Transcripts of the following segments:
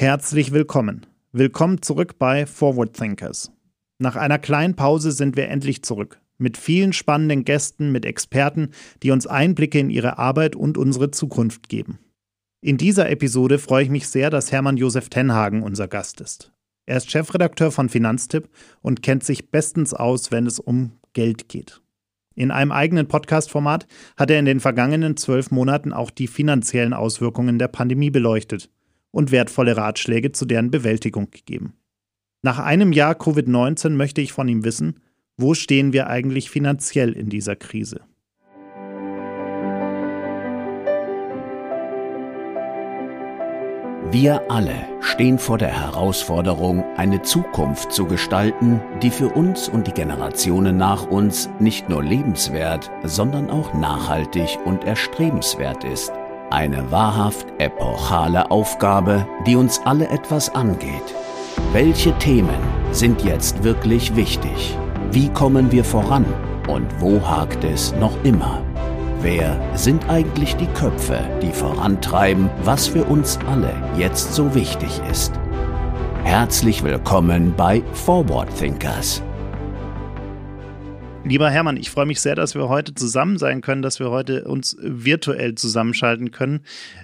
Herzlich willkommen. Willkommen zurück bei Forward Thinkers. Nach einer kleinen Pause sind wir endlich zurück. Mit vielen spannenden Gästen, mit Experten, die uns Einblicke in ihre Arbeit und unsere Zukunft geben. In dieser Episode freue ich mich sehr, dass Hermann Josef Tenhagen unser Gast ist. Er ist Chefredakteur von Finanztipp und kennt sich bestens aus, wenn es um Geld geht. In einem eigenen Podcast-Format hat er in den vergangenen zwölf Monaten auch die finanziellen Auswirkungen der Pandemie beleuchtet und wertvolle Ratschläge zu deren Bewältigung gegeben. Nach einem Jahr Covid-19 möchte ich von ihm wissen, wo stehen wir eigentlich finanziell in dieser Krise? Wir alle stehen vor der Herausforderung, eine Zukunft zu gestalten, die für uns und die Generationen nach uns nicht nur lebenswert, sondern auch nachhaltig und erstrebenswert ist. Eine wahrhaft epochale Aufgabe, die uns alle etwas angeht. Welche Themen sind jetzt wirklich wichtig? Wie kommen wir voran? Und wo hakt es noch immer? Wer sind eigentlich die Köpfe, die vorantreiben, was für uns alle jetzt so wichtig ist? Herzlich willkommen bei Forward Thinkers. Lieber Hermann, ich freue mich sehr, dass wir heute zusammen sein können, dass wir heute uns virtuell zusammenschalten können.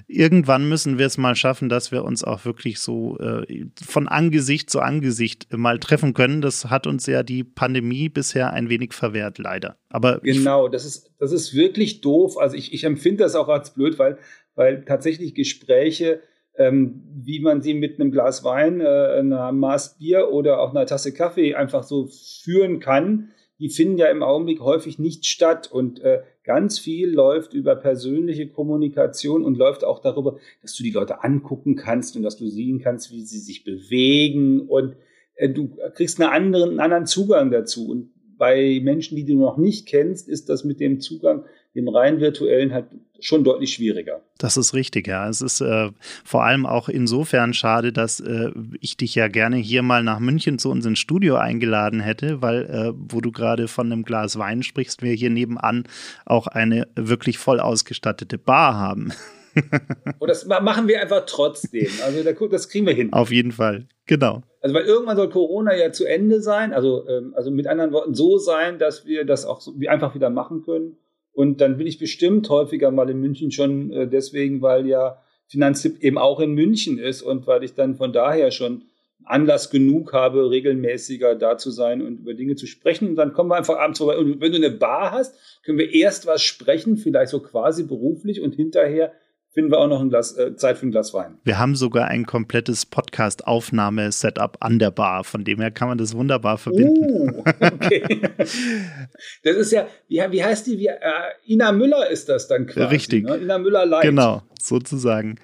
Irgendwann müssen wir es mal schaffen, dass wir uns auch wirklich so äh, von Angesicht zu Angesicht mal treffen können. Das hat uns ja die Pandemie bisher ein wenig verwehrt, leider. Aber genau, das ist, das ist wirklich doof. Also ich, ich empfinde das auch als blöd, weil, weil tatsächlich Gespräche ähm, wie man sie mit einem Glas Wein, äh, einer Maß Bier oder auch einer Tasse Kaffee einfach so führen kann, die finden ja im Augenblick häufig nicht statt und äh, ganz viel läuft über persönliche Kommunikation und läuft auch darüber, dass du die Leute angucken kannst und dass du sehen kannst, wie sie sich bewegen und äh, du kriegst einen anderen, einen anderen Zugang dazu. Und bei Menschen, die du noch nicht kennst, ist das mit dem Zugang, dem rein virtuellen, halt schon deutlich schwieriger. Das ist richtig, ja. Es ist äh, vor allem auch insofern schade, dass äh, ich dich ja gerne hier mal nach München zu uns ins Studio eingeladen hätte, weil, äh, wo du gerade von einem Glas Wein sprichst, wir hier nebenan auch eine wirklich voll ausgestattete Bar haben. Und das machen wir einfach trotzdem. Also das kriegen wir hin. Auf jeden Fall, genau. Also weil irgendwann soll Corona ja zu Ende sein. Also, ähm, also mit anderen Worten so sein, dass wir das auch so, einfach wieder machen können. Und dann bin ich bestimmt häufiger mal in München schon äh, deswegen, weil ja Finanztipp eben auch in München ist und weil ich dann von daher schon Anlass genug habe, regelmäßiger da zu sein und über Dinge zu sprechen. Und dann kommen wir einfach abends vorbei. Und wenn du eine Bar hast, können wir erst was sprechen, vielleicht so quasi beruflich und hinterher finden wir auch noch ein Glas, äh, Zeit für ein Glas Wein. Wir haben sogar ein komplettes Podcast-Aufnahme-Setup an der Bar, von dem her kann man das wunderbar verbinden. Uh, okay. das ist ja, wie, wie heißt die? Wie, äh, Ina Müller ist das dann quasi. Richtig. Ne? Ina Müller Light. Genau, sozusagen.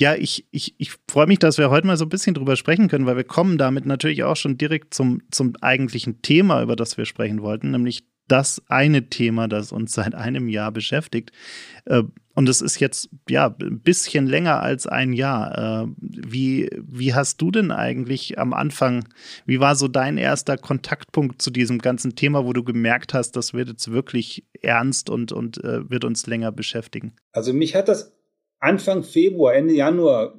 Ja, ich, ich, ich freue mich, dass wir heute mal so ein bisschen drüber sprechen können, weil wir kommen damit natürlich auch schon direkt zum, zum eigentlichen Thema, über das wir sprechen wollten, nämlich das eine Thema, das uns seit einem Jahr beschäftigt. Äh, und es ist jetzt ja ein bisschen länger als ein Jahr. Äh, wie, wie hast du denn eigentlich am Anfang, wie war so dein erster Kontaktpunkt zu diesem ganzen Thema, wo du gemerkt hast, das wird jetzt wirklich ernst und, und äh, wird uns länger beschäftigen? Also mich hat das Anfang Februar, Ende Januar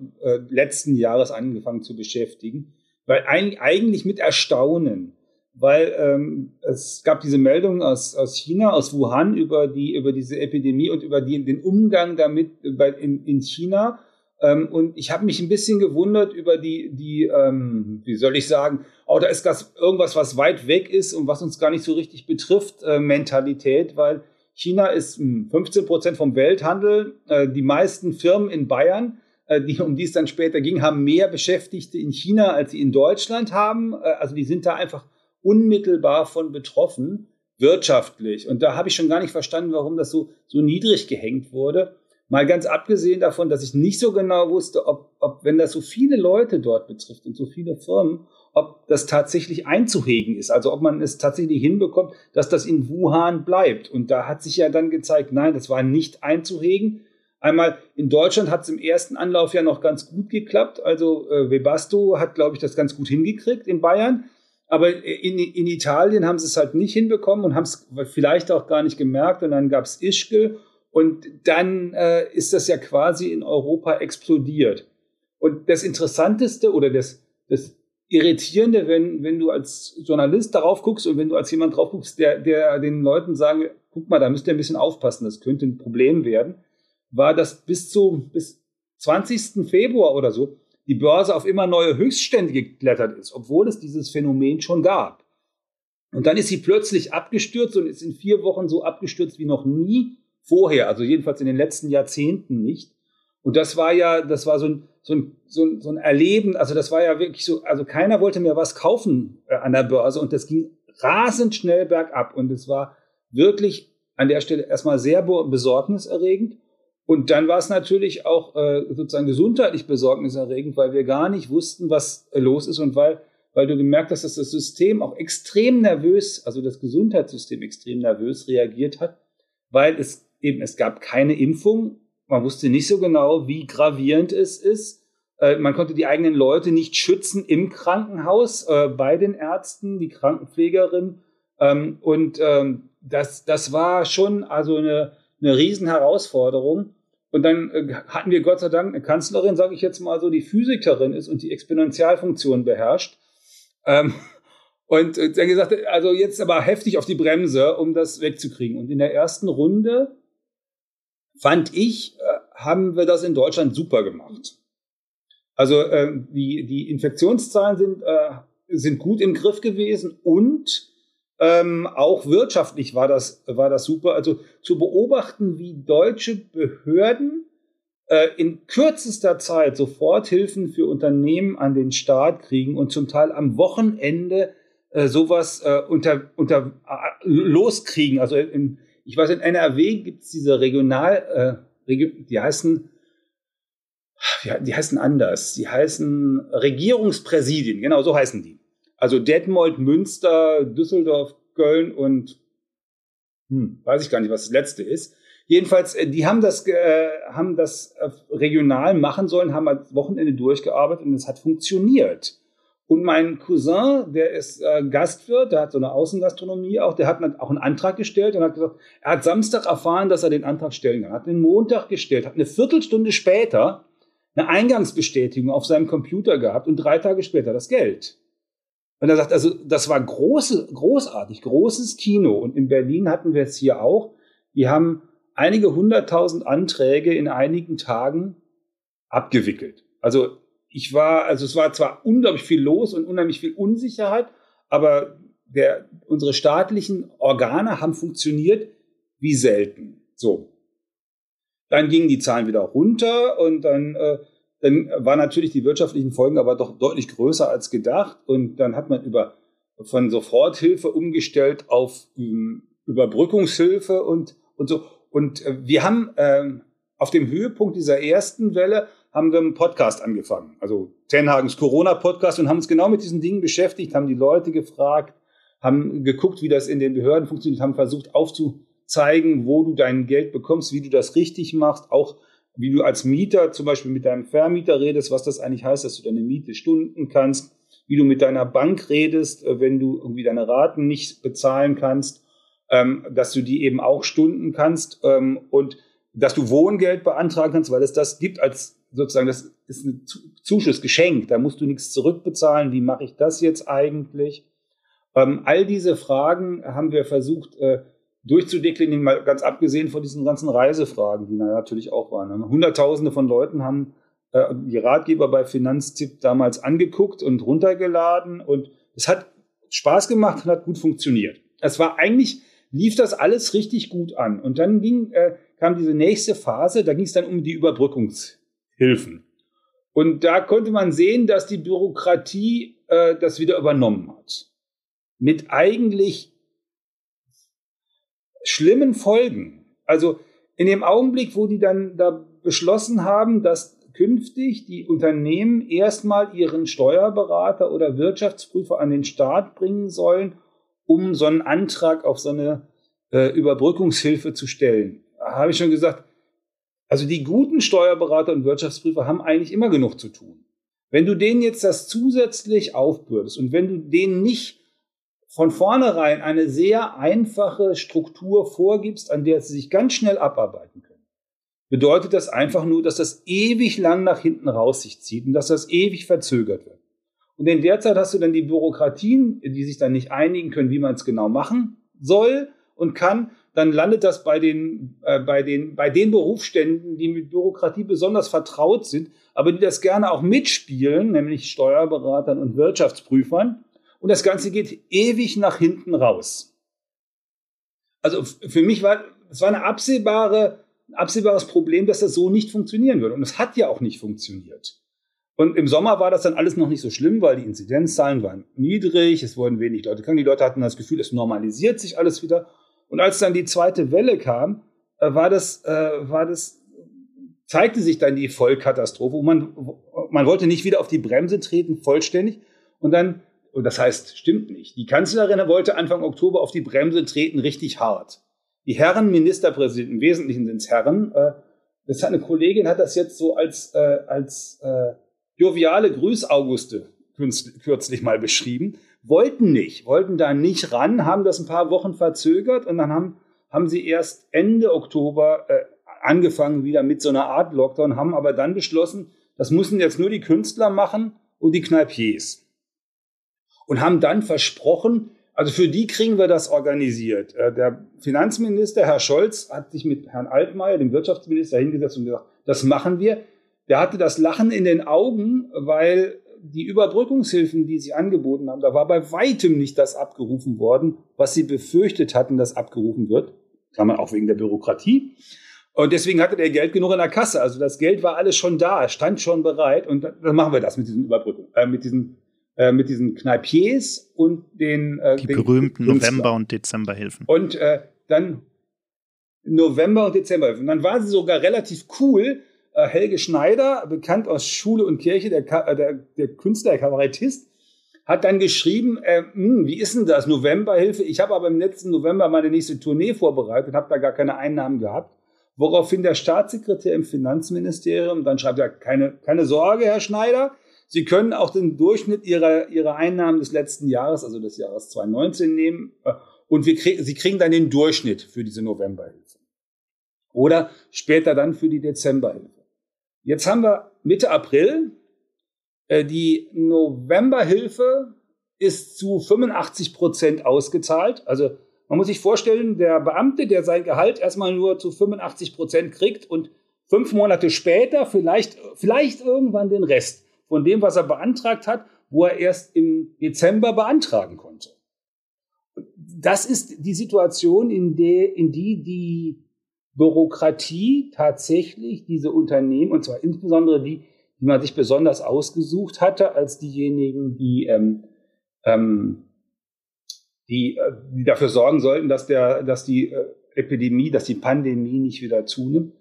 letzten Jahres angefangen zu beschäftigen, weil eigentlich mit Erstaunen weil ähm, es gab diese Meldung aus, aus China, aus Wuhan über die über diese Epidemie und über die, den Umgang damit bei, in, in China. Ähm, und ich habe mich ein bisschen gewundert über die die ähm, wie soll ich sagen, oh da ist das irgendwas was weit weg ist und was uns gar nicht so richtig betrifft äh, Mentalität, weil China ist 15 hm, Prozent vom Welthandel. Äh, die meisten Firmen in Bayern äh, die, um die es dann später ging, haben mehr Beschäftigte in China, als sie in Deutschland haben. Äh, also die sind da einfach unmittelbar von betroffen, wirtschaftlich. Und da habe ich schon gar nicht verstanden, warum das so, so niedrig gehängt wurde. Mal ganz abgesehen davon, dass ich nicht so genau wusste, ob, ob, wenn das so viele Leute dort betrifft und so viele Firmen, ob das tatsächlich einzuhegen ist. Also ob man es tatsächlich hinbekommt, dass das in Wuhan bleibt. Und da hat sich ja dann gezeigt, nein, das war nicht einzuhegen. Einmal in Deutschland hat es im ersten Anlauf ja noch ganz gut geklappt. Also äh, Webasto hat, glaube ich, das ganz gut hingekriegt in Bayern. Aber in, in Italien haben sie es halt nicht hinbekommen und haben es vielleicht auch gar nicht gemerkt. Und dann gab es Ischgl und dann äh, ist das ja quasi in Europa explodiert. Und das Interessanteste oder das, das Irritierende, wenn, wenn du als Journalist darauf guckst und wenn du als jemand drauf guckst, der, der den Leuten sagen, guck mal, da müsst ihr ein bisschen aufpassen, das könnte ein Problem werden, war, dass bis zu, bis 20. Februar oder so die Börse auf immer neue Höchststände geklettert ist, obwohl es dieses Phänomen schon gab. Und dann ist sie plötzlich abgestürzt und ist in vier Wochen so abgestürzt wie noch nie vorher, also jedenfalls in den letzten Jahrzehnten nicht. Und das war ja, das war so ein, so ein, so ein, so ein Erleben, also das war ja wirklich so, also keiner wollte mehr was kaufen äh, an der Börse und das ging rasend schnell bergab und es war wirklich an der Stelle erstmal sehr besorgniserregend. Und dann war es natürlich auch äh, sozusagen gesundheitlich besorgniserregend, weil wir gar nicht wussten, was äh, los ist und weil, weil du gemerkt hast, dass das System auch extrem nervös, also das Gesundheitssystem extrem nervös reagiert hat, weil es eben, es gab keine Impfung, man wusste nicht so genau, wie gravierend es ist. Äh, man konnte die eigenen Leute nicht schützen im Krankenhaus, äh, bei den Ärzten, die Krankenpflegerin. Ähm, und ähm, das, das war schon also eine, eine Riesenherausforderung. Und dann äh, hatten wir Gott sei Dank eine Kanzlerin, sage ich jetzt mal so, die Physikerin ist und die Exponentialfunktion beherrscht. Ähm, und dann gesagt, also jetzt aber heftig auf die Bremse, um das wegzukriegen. Und in der ersten Runde fand ich, äh, haben wir das in Deutschland super gemacht. Also äh, die, die Infektionszahlen sind, äh, sind gut im Griff gewesen und ähm, auch wirtschaftlich war das, war das super. Also zu beobachten, wie deutsche Behörden äh, in kürzester Zeit Soforthilfen für Unternehmen an den Start kriegen und zum Teil am Wochenende äh, sowas äh, unter, unter äh, loskriegen. Also in, ich weiß, in NRW gibt es diese Regional, äh, die heißen, ja, die heißen anders. Die heißen Regierungspräsidien, genau so heißen die. Also Detmold, Münster, Düsseldorf, Köln und hm, weiß ich gar nicht, was das letzte ist. Jedenfalls, äh, die haben das, äh, haben das äh, regional machen sollen, haben am Wochenende durchgearbeitet und es hat funktioniert. Und mein Cousin, der ist äh, Gastwirt, der hat so eine Außengastronomie auch, der hat auch einen Antrag gestellt und hat gesagt, er hat Samstag erfahren, dass er den Antrag stellen kann. Hat den Montag gestellt, hat eine Viertelstunde später eine Eingangsbestätigung auf seinem Computer gehabt und drei Tage später das Geld. Und er sagt, also das war große, großartig, großes Kino. Und in Berlin hatten wir es hier auch. Wir haben einige hunderttausend Anträge in einigen Tagen abgewickelt. Also ich war, also es war zwar unglaublich viel los und unheimlich viel Unsicherheit, aber der, unsere staatlichen Organe haben funktioniert wie selten. So. Dann gingen die Zahlen wieder runter und dann, äh, dann waren natürlich die wirtschaftlichen Folgen aber doch deutlich größer als gedacht. Und dann hat man über von Soforthilfe umgestellt auf ähm, Überbrückungshilfe und, und so. Und äh, wir haben äh, auf dem Höhepunkt dieser ersten Welle haben wir einen Podcast angefangen. Also Tenhagens Corona-Podcast und haben uns genau mit diesen Dingen beschäftigt, haben die Leute gefragt, haben geguckt, wie das in den Behörden funktioniert, haben versucht aufzuzeigen, wo du dein Geld bekommst, wie du das richtig machst, auch wie du als Mieter zum Beispiel mit deinem Vermieter redest, was das eigentlich heißt, dass du deine Miete stunden kannst, wie du mit deiner Bank redest, äh, wenn du irgendwie deine Raten nicht bezahlen kannst, ähm, dass du die eben auch stunden kannst ähm, und dass du Wohngeld beantragen kannst, weil es das gibt als sozusagen, das ist ein Zuschussgeschenk, da musst du nichts zurückbezahlen, wie mache ich das jetzt eigentlich? Ähm, all diese Fragen haben wir versucht äh, durchzudeklinieren, mal ganz abgesehen von diesen ganzen Reisefragen, die natürlich auch waren. Ne? Hunderttausende von Leuten haben äh, die Ratgeber bei Finanztipp damals angeguckt und runtergeladen und es hat Spaß gemacht und hat gut funktioniert. Es war eigentlich, lief das alles richtig gut an. Und dann ging, äh, kam diese nächste Phase, da ging es dann um die Überbrückungs Hilfen. Und da konnte man sehen, dass die Bürokratie äh, das wieder übernommen hat. Mit eigentlich schlimmen Folgen. Also in dem Augenblick, wo die dann da beschlossen haben, dass künftig die Unternehmen erstmal ihren Steuerberater oder Wirtschaftsprüfer an den Staat bringen sollen, um so einen Antrag auf so eine äh, Überbrückungshilfe zu stellen. Habe ich schon gesagt, also die guten Steuerberater und Wirtschaftsprüfer haben eigentlich immer genug zu tun. Wenn du denen jetzt das zusätzlich aufbürdest und wenn du denen nicht von vornherein eine sehr einfache Struktur vorgibst, an der sie sich ganz schnell abarbeiten können, bedeutet das einfach nur, dass das ewig lang nach hinten raus sich zieht und dass das ewig verzögert wird. Und in der Zeit hast du dann die Bürokratien, die sich dann nicht einigen können, wie man es genau machen soll und kann. Dann landet das bei den, äh, bei, den, bei den Berufsständen, die mit Bürokratie besonders vertraut sind, aber die das gerne auch mitspielen, nämlich Steuerberatern und Wirtschaftsprüfern. Und das Ganze geht ewig nach hinten raus. Also für mich war es war eine absehbare, ein absehbares Problem, dass das so nicht funktionieren würde. Und es hat ja auch nicht funktioniert. Und im Sommer war das dann alles noch nicht so schlimm, weil die Inzidenzzahlen waren niedrig, es wurden wenig Leute krank, die Leute hatten das Gefühl, es normalisiert sich alles wieder. Und als dann die zweite Welle kam, äh, war das, äh, war das, zeigte sich dann die Vollkatastrophe. Man, man wollte nicht wieder auf die Bremse treten, vollständig. Und dann und das heißt, stimmt nicht. Die Kanzlerin wollte Anfang Oktober auf die Bremse treten, richtig hart. Die Herren Ministerpräsidenten, im Wesentlichen sind es Herren, äh, das hat eine Kollegin hat das jetzt so als, äh, als äh, joviale Grüßauguste kürzlich mal beschrieben, wollten nicht, wollten da nicht ran, haben das ein paar Wochen verzögert und dann haben, haben sie erst Ende Oktober äh, angefangen wieder mit so einer Art Lockdown, haben aber dann beschlossen, das müssen jetzt nur die Künstler machen und die Kneipiers und haben dann versprochen, also für die kriegen wir das organisiert. Äh, der Finanzminister, Herr Scholz, hat sich mit Herrn Altmaier, dem Wirtschaftsminister, hingesetzt und gesagt, das machen wir. Der hatte das Lachen in den Augen, weil die Überbrückungshilfen, die sie angeboten haben, da war bei weitem nicht das abgerufen worden, was sie befürchtet hatten, dass abgerufen wird. Kann man auch wegen der Bürokratie. Und deswegen hatte der Geld genug in der Kasse. Also das Geld war alles schon da, stand schon bereit. Und dann machen wir das mit diesen Überbrückungen, äh, mit diesen äh, mit diesen Kneipiers und den äh, die den berühmten Künstler. November- und Dezemberhilfen. Und äh, dann November- und Dezemberhilfen. Und dann war sie sogar relativ cool. Äh, Helge Schneider, bekannt aus Schule und Kirche, der, äh, der, der Künstler, der Kabarettist, hat dann geschrieben, äh, hm, wie ist denn das, Novemberhilfe? Ich habe aber im letzten November meine nächste Tournee vorbereitet, habe da gar keine Einnahmen gehabt. Woraufhin der Staatssekretär im Finanzministerium dann schreibt, ja, keine, keine Sorge, Herr Schneider, Sie können auch den Durchschnitt Ihrer, Ihrer Einnahmen des letzten Jahres, also des Jahres 2019 nehmen äh, und wir krieg, Sie kriegen dann den Durchschnitt für diese Novemberhilfe. Oder später dann für die Dezemberhilfe. Jetzt haben wir Mitte April. Äh, die Novemberhilfe ist zu 85 Prozent ausgezahlt. Also man muss sich vorstellen, der Beamte, der sein Gehalt erstmal nur zu 85 Prozent kriegt und fünf Monate später vielleicht, vielleicht irgendwann den Rest von dem, was er beantragt hat, wo er erst im Dezember beantragen konnte. Das ist die Situation, in, der, in die die Bürokratie tatsächlich diese Unternehmen, und zwar insbesondere die, die man sich besonders ausgesucht hatte, als diejenigen, die, ähm, ähm, die, äh, die dafür sorgen sollten, dass, der, dass die äh, Epidemie, dass die Pandemie nicht wieder zunimmt,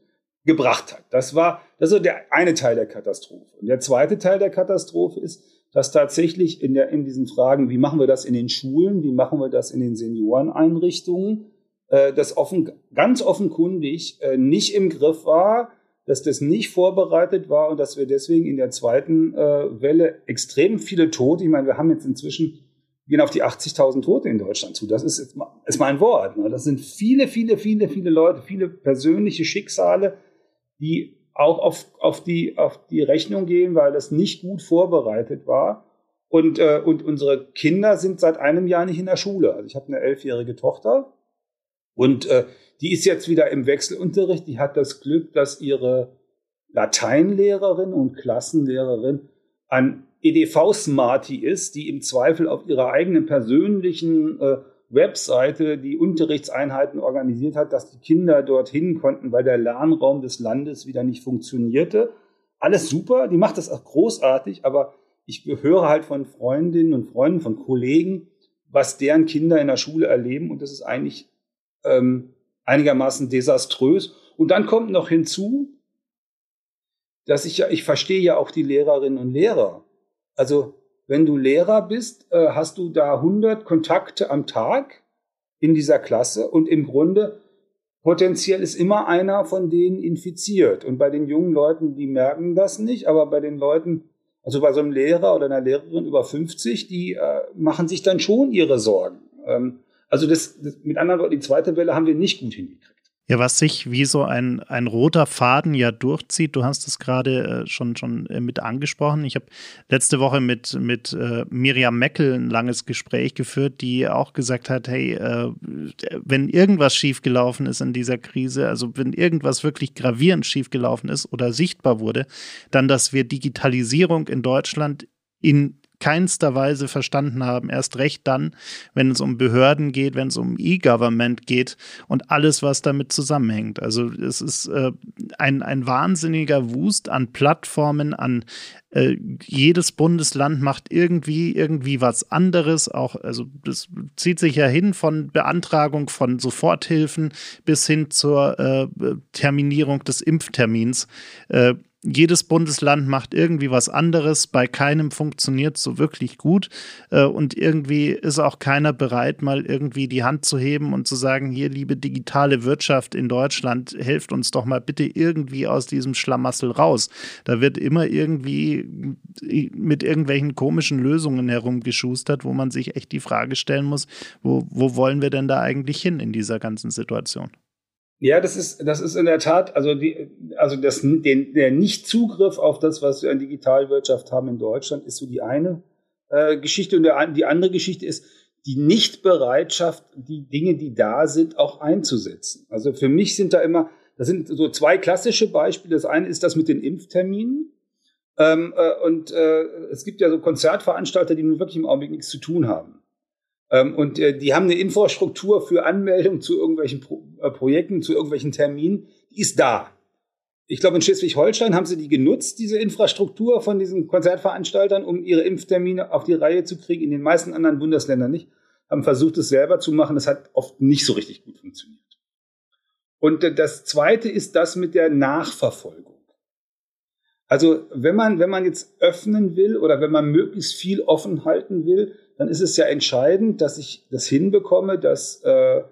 gebracht hat. Das war, das ist der eine Teil der Katastrophe. Und der zweite Teil der Katastrophe ist, dass tatsächlich in, der, in diesen Fragen, wie machen wir das in den Schulen, wie machen wir das in den Senioreneinrichtungen, äh, das offen, ganz offenkundig äh, nicht im Griff war, dass das nicht vorbereitet war und dass wir deswegen in der zweiten äh, Welle extrem viele Tote, ich meine, wir haben jetzt inzwischen, gehen auf die 80.000 Tote in Deutschland zu. Das ist, jetzt mal, ist mein Wort. Ne? Das sind viele, viele, viele, viele Leute, viele persönliche Schicksale, die auch auf, auf, die, auf die Rechnung gehen, weil das nicht gut vorbereitet war. Und, äh, und unsere Kinder sind seit einem Jahr nicht in der Schule. Also ich habe eine elfjährige Tochter und äh, die ist jetzt wieder im Wechselunterricht. Die hat das Glück, dass ihre Lateinlehrerin und Klassenlehrerin an EDV-Smarty ist, die im Zweifel auf ihrer eigenen persönlichen äh, Webseite die Unterrichtseinheiten organisiert hat, dass die Kinder dorthin konnten, weil der Lernraum des Landes wieder nicht funktionierte. Alles super, die macht das auch großartig, aber ich höre halt von Freundinnen und Freunden, von Kollegen, was deren Kinder in der Schule erleben und das ist eigentlich ähm, einigermaßen desaströs. Und dann kommt noch hinzu, dass ich ja, ich verstehe ja auch die Lehrerinnen und Lehrer. Also wenn du Lehrer bist, äh, hast du da 100 Kontakte am Tag in dieser Klasse und im Grunde potenziell ist immer einer von denen infiziert. Und bei den jungen Leuten, die merken das nicht, aber bei den Leuten, also bei so einem Lehrer oder einer Lehrerin über 50, die äh, machen sich dann schon ihre Sorgen. Ähm, also das, das, mit anderen Worten, die zweite Welle haben wir nicht gut hingekriegt. Ja, was sich wie so ein, ein roter Faden ja durchzieht, du hast es gerade äh, schon, schon äh, mit angesprochen. Ich habe letzte Woche mit, mit äh, Miriam Meckel ein langes Gespräch geführt, die auch gesagt hat, hey, wenn irgendwas schiefgelaufen ist in dieser Krise, also wenn irgendwas wirklich gravierend schiefgelaufen ist oder sichtbar wurde, dann, dass wir Digitalisierung in Deutschland in keinster Weise verstanden haben. Erst recht dann, wenn es um Behörden geht, wenn es um E-Government geht und alles, was damit zusammenhängt. Also es ist äh, ein, ein wahnsinniger Wust an Plattformen, an äh, jedes Bundesland macht irgendwie irgendwie was anderes. Auch also das zieht sich ja hin von Beantragung von Soforthilfen bis hin zur äh, Terminierung des Impftermins. Jedes Bundesland macht irgendwie was anderes, bei keinem funktioniert so wirklich gut äh, und irgendwie ist auch keiner bereit, mal irgendwie die Hand zu heben und zu sagen, hier liebe digitale Wirtschaft in Deutschland, helft uns doch mal bitte irgendwie aus diesem Schlamassel raus. Da wird immer irgendwie mit irgendwelchen komischen Lösungen herumgeschustert, wo man sich echt die Frage stellen muss, wo, wo wollen wir denn da eigentlich hin in dieser ganzen Situation? Ja, das ist, das ist in der Tat, also die, also das, den, der Nichtzugriff auf das, was wir an Digitalwirtschaft haben in Deutschland, ist so die eine äh, Geschichte. Und der, die andere Geschichte ist die Nichtbereitschaft, die Dinge, die da sind, auch einzusetzen. Also für mich sind da immer, das sind so zwei klassische Beispiele. Das eine ist das mit den Impfterminen. Ähm, äh, und äh, es gibt ja so Konzertveranstalter, die nun wirklich im Augenblick nichts zu tun haben. Ähm, und äh, die haben eine Infrastruktur für Anmeldung zu irgendwelchen Pro äh, Projekten, zu irgendwelchen Terminen, die ist da. Ich glaube, in Schleswig-Holstein haben sie die genutzt, diese Infrastruktur von diesen Konzertveranstaltern, um ihre Impftermine auf die Reihe zu kriegen. In den meisten anderen Bundesländern nicht. Haben versucht, es selber zu machen. Das hat oft nicht so richtig gut funktioniert. Und äh, das Zweite ist das mit der Nachverfolgung. Also wenn man, wenn man jetzt öffnen will oder wenn man möglichst viel offen halten will, dann ist es ja entscheidend, dass ich das hinbekomme, dass, äh,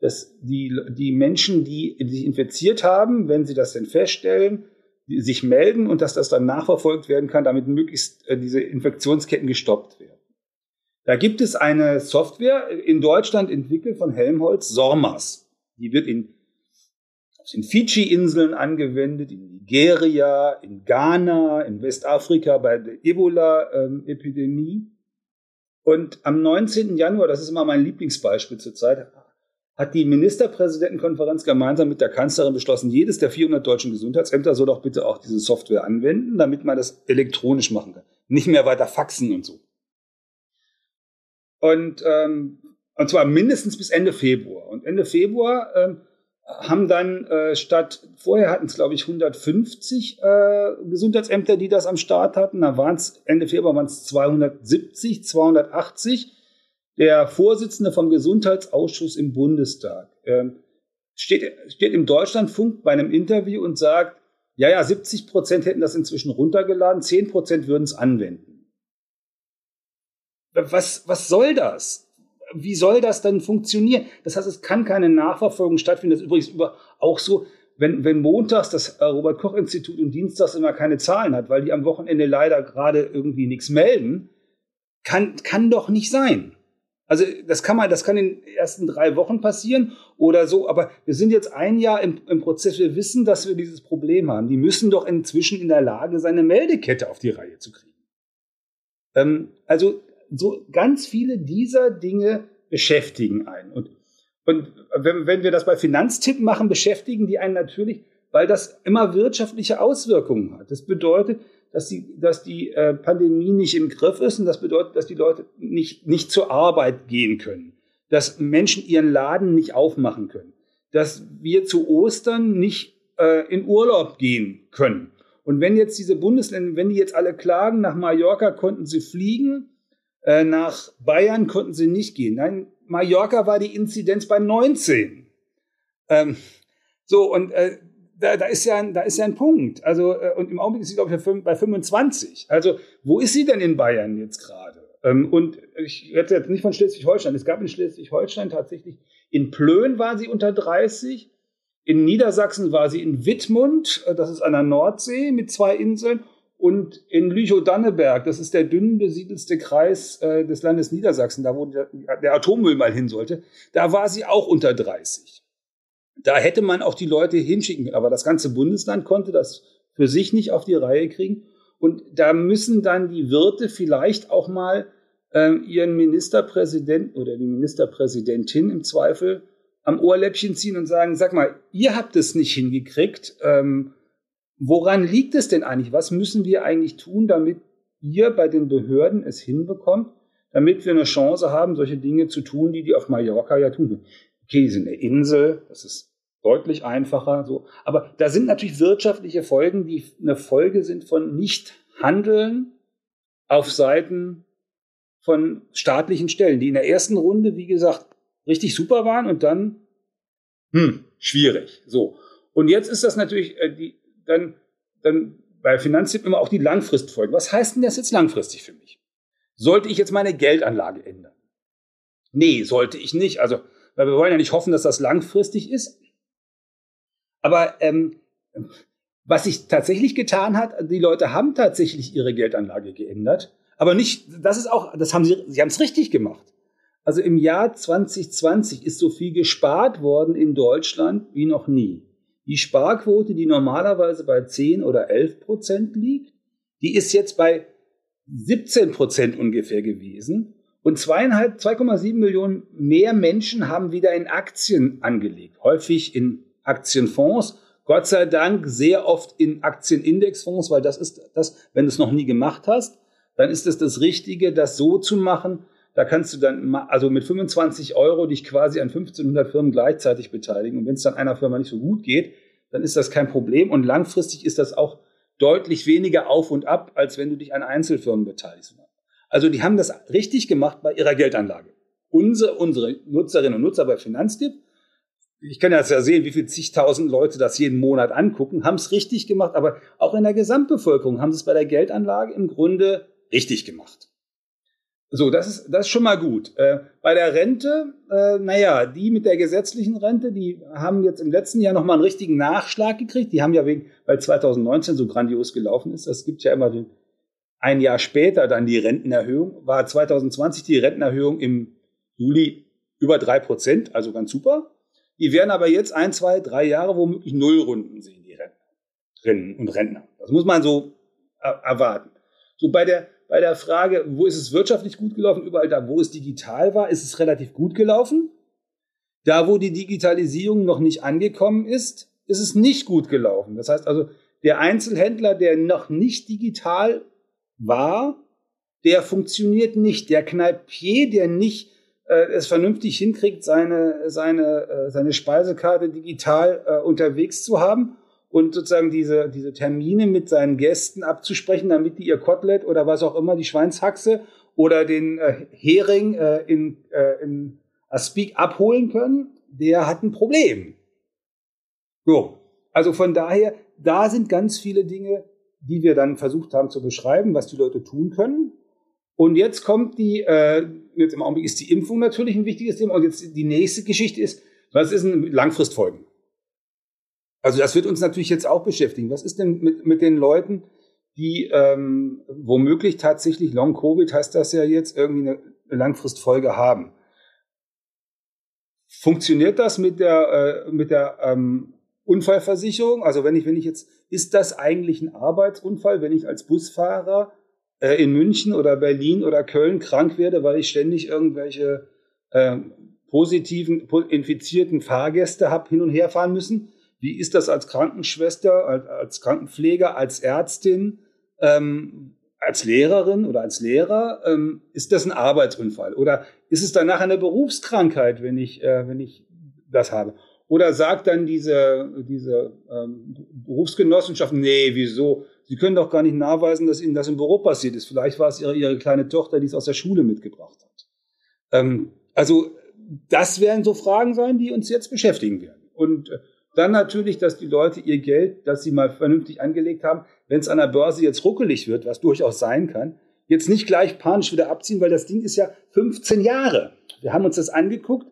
dass die, die Menschen, die sich infiziert haben, wenn sie das denn feststellen, sich melden und dass das dann nachverfolgt werden kann, damit möglichst äh, diese Infektionsketten gestoppt werden. Da gibt es eine Software in Deutschland entwickelt von Helmholtz, SORMAS. Die wird in, in Fidschi-Inseln angewendet, in Nigeria, in Ghana, in Westafrika bei der Ebola-Epidemie. Und am 19. Januar, das ist immer mein Lieblingsbeispiel zurzeit, hat die Ministerpräsidentenkonferenz gemeinsam mit der Kanzlerin beschlossen, jedes der 400 deutschen Gesundheitsämter soll doch bitte auch diese Software anwenden, damit man das elektronisch machen kann. Nicht mehr weiter faxen und so. Und, ähm, und zwar mindestens bis Ende Februar. Und Ende Februar ähm, haben dann äh, statt, vorher hatten es glaube ich 150 äh, Gesundheitsämter, die das am Start hatten, da waren es Ende Februar waren es 270, 280. Der Vorsitzende vom Gesundheitsausschuss im Bundestag äh, steht, steht im Deutschlandfunk bei einem Interview und sagt, ja, ja, 70 Prozent hätten das inzwischen runtergeladen, 10 Prozent würden es anwenden. Was, was soll das? Wie soll das dann funktionieren? Das heißt, es kann keine Nachverfolgung stattfinden. Das ist übrigens über, auch so, wenn, wenn montags das äh, Robert-Koch-Institut und dienstags immer keine Zahlen hat, weil die am Wochenende leider gerade irgendwie nichts melden, kann, kann doch nicht sein. Also das kann man, das kann in den ersten drei Wochen passieren oder so, aber wir sind jetzt ein Jahr im, im Prozess, wir wissen, dass wir dieses Problem haben. Die müssen doch inzwischen in der Lage sein, eine Meldekette auf die Reihe zu kriegen. Ähm, also so ganz viele dieser Dinge beschäftigen einen. Und, und wenn, wenn wir das bei Finanztippen machen, beschäftigen die einen natürlich, weil das immer wirtschaftliche Auswirkungen hat. Das bedeutet, dass die, dass die äh, Pandemie nicht im Griff ist und das bedeutet, dass die Leute nicht, nicht zur Arbeit gehen können, dass Menschen ihren Laden nicht aufmachen können, dass wir zu Ostern nicht äh, in Urlaub gehen können. Und wenn jetzt diese Bundesländer, wenn die jetzt alle klagen, nach Mallorca konnten sie fliegen, äh, nach Bayern konnten sie nicht gehen. Nein, Mallorca war die Inzidenz bei 19. Ähm, so, und äh, da, da, ist ja ein, da ist ja ein Punkt. Also, äh, und im Augenblick ist sie, glaube ich, bei 25. Also, wo ist sie denn in Bayern jetzt gerade? Ähm, und ich rede jetzt nicht von Schleswig-Holstein. Es gab in Schleswig-Holstein tatsächlich, in Plön war sie unter 30. In Niedersachsen war sie in Wittmund, äh, das ist an der Nordsee mit zwei Inseln. Und in Lüchow-Danneberg, das ist der dünn besiedelste Kreis äh, des Landes Niedersachsen, da wo der, der, Atommüll mal hin sollte, da war sie auch unter 30. Da hätte man auch die Leute hinschicken können. Aber das ganze Bundesland konnte das für sich nicht auf die Reihe kriegen. Und da müssen dann die Wirte vielleicht auch mal ähm, ihren Ministerpräsidenten oder die Ministerpräsidentin im Zweifel am Ohrläppchen ziehen und sagen, sag mal, ihr habt es nicht hingekriegt. Ähm, woran liegt es denn eigentlich? Was müssen wir eigentlich tun, damit ihr bei den Behörden es hinbekommt, damit wir eine Chance haben, solche Dinge zu tun, die die auf Mallorca ja tun. Okay, die sind eine Insel, das ist deutlich einfacher, so. Aber da sind natürlich wirtschaftliche Folgen, die eine Folge sind von Nichthandeln auf Seiten von staatlichen Stellen, die in der ersten Runde, wie gesagt, richtig super waren und dann, hm, schwierig. So. Und jetzt ist das natürlich, äh, die, dann, dann bei Finanztipp immer auch die Langfristfolgen. Was heißt denn das jetzt langfristig für mich? Sollte ich jetzt meine Geldanlage ändern? Nee, sollte ich nicht. Also, weil wir wollen ja nicht hoffen, dass das langfristig ist. Aber ähm, was sich tatsächlich getan hat, die Leute haben tatsächlich ihre Geldanlage geändert. Aber nicht, das ist auch, das haben sie, sie haben es richtig gemacht. Also im Jahr 2020 ist so viel gespart worden in Deutschland wie noch nie. Die Sparquote, die normalerweise bei 10 oder 11 Prozent liegt, die ist jetzt bei 17 Prozent ungefähr gewesen. Und zweieinhalb, 2,7 Millionen mehr Menschen haben wieder in Aktien angelegt. Häufig in Aktienfonds. Gott sei Dank sehr oft in Aktienindexfonds, weil das ist das, wenn du es noch nie gemacht hast, dann ist es das Richtige, das so zu machen. Da kannst du dann, also mit 25 Euro dich quasi an 1500 Firmen gleichzeitig beteiligen. Und wenn es dann einer Firma nicht so gut geht, dann ist das kein Problem. Und langfristig ist das auch deutlich weniger auf und ab, als wenn du dich an Einzelfirmen beteiligst. Also die haben das richtig gemacht bei ihrer Geldanlage. Unsere, unsere Nutzerinnen und Nutzer bei Finanztipp, ich kann jetzt ja sehen, wie viele zigtausend Leute das jeden Monat angucken, haben es richtig gemacht, aber auch in der Gesamtbevölkerung haben sie es bei der Geldanlage im Grunde richtig gemacht. So, das ist, das ist schon mal gut. Äh, bei der Rente, äh, naja, die mit der gesetzlichen Rente, die haben jetzt im letzten Jahr nochmal einen richtigen Nachschlag gekriegt. Die haben ja wegen, weil 2019 so grandios gelaufen ist, das gibt ja immer den, ein Jahr später dann die Rentenerhöhung, war 2020 die Rentenerhöhung im Juli über drei Prozent, also ganz super. Die werden aber jetzt ein, zwei, drei Jahre womöglich Nullrunden sehen, die Rentnerinnen und Rentner. Das muss man so erwarten. So bei der bei der Frage, wo ist es wirtschaftlich gut gelaufen? Überall da, wo es digital war, ist es relativ gut gelaufen. Da, wo die Digitalisierung noch nicht angekommen ist, ist es nicht gut gelaufen. Das heißt also, der Einzelhändler, der noch nicht digital war, der funktioniert nicht. Der Kneipier, der nicht äh, es vernünftig hinkriegt, seine, seine, äh, seine Speisekarte digital äh, unterwegs zu haben und sozusagen diese, diese Termine mit seinen Gästen abzusprechen, damit die ihr Kotelett oder was auch immer, die Schweinshaxe oder den äh, Hering äh, in, äh, in Aspik abholen können, der hat ein Problem. So, also von daher, da sind ganz viele Dinge, die wir dann versucht haben zu beschreiben, was die Leute tun können. Und jetzt kommt die, äh, jetzt im Augenblick ist die Impfung natürlich ein wichtiges Thema. Und jetzt die nächste Geschichte ist, was ist denn Langfristfolgen? Also das wird uns natürlich jetzt auch beschäftigen. Was ist denn mit, mit den Leuten, die ähm, womöglich tatsächlich Long Covid heißt das ja jetzt irgendwie eine, eine Langfristfolge haben? Funktioniert das mit der äh, mit der ähm, Unfallversicherung? Also wenn ich wenn ich jetzt ist das eigentlich ein Arbeitsunfall, wenn ich als Busfahrer äh, in München oder Berlin oder Köln krank werde, weil ich ständig irgendwelche äh, positiven infizierten Fahrgäste habe hin und her fahren müssen? Wie ist das als Krankenschwester, als, als Krankenpfleger, als Ärztin, ähm, als Lehrerin oder als Lehrer? Ähm, ist das ein Arbeitsunfall? Oder ist es danach eine Berufskrankheit, wenn ich, äh, wenn ich das habe? Oder sagt dann diese, diese ähm, Berufsgenossenschaft, nee, wieso? Sie können doch gar nicht nachweisen, dass Ihnen das im Büro passiert ist. Vielleicht war es Ihre, Ihre kleine Tochter, die es aus der Schule mitgebracht hat. Ähm, also das werden so Fragen sein, die uns jetzt beschäftigen werden. Und äh, dann natürlich, dass die Leute ihr Geld, das sie mal vernünftig angelegt haben, wenn es an der Börse jetzt ruckelig wird, was durchaus sein kann, jetzt nicht gleich panisch wieder abziehen, weil das Ding ist ja 15 Jahre. Wir haben uns das angeguckt.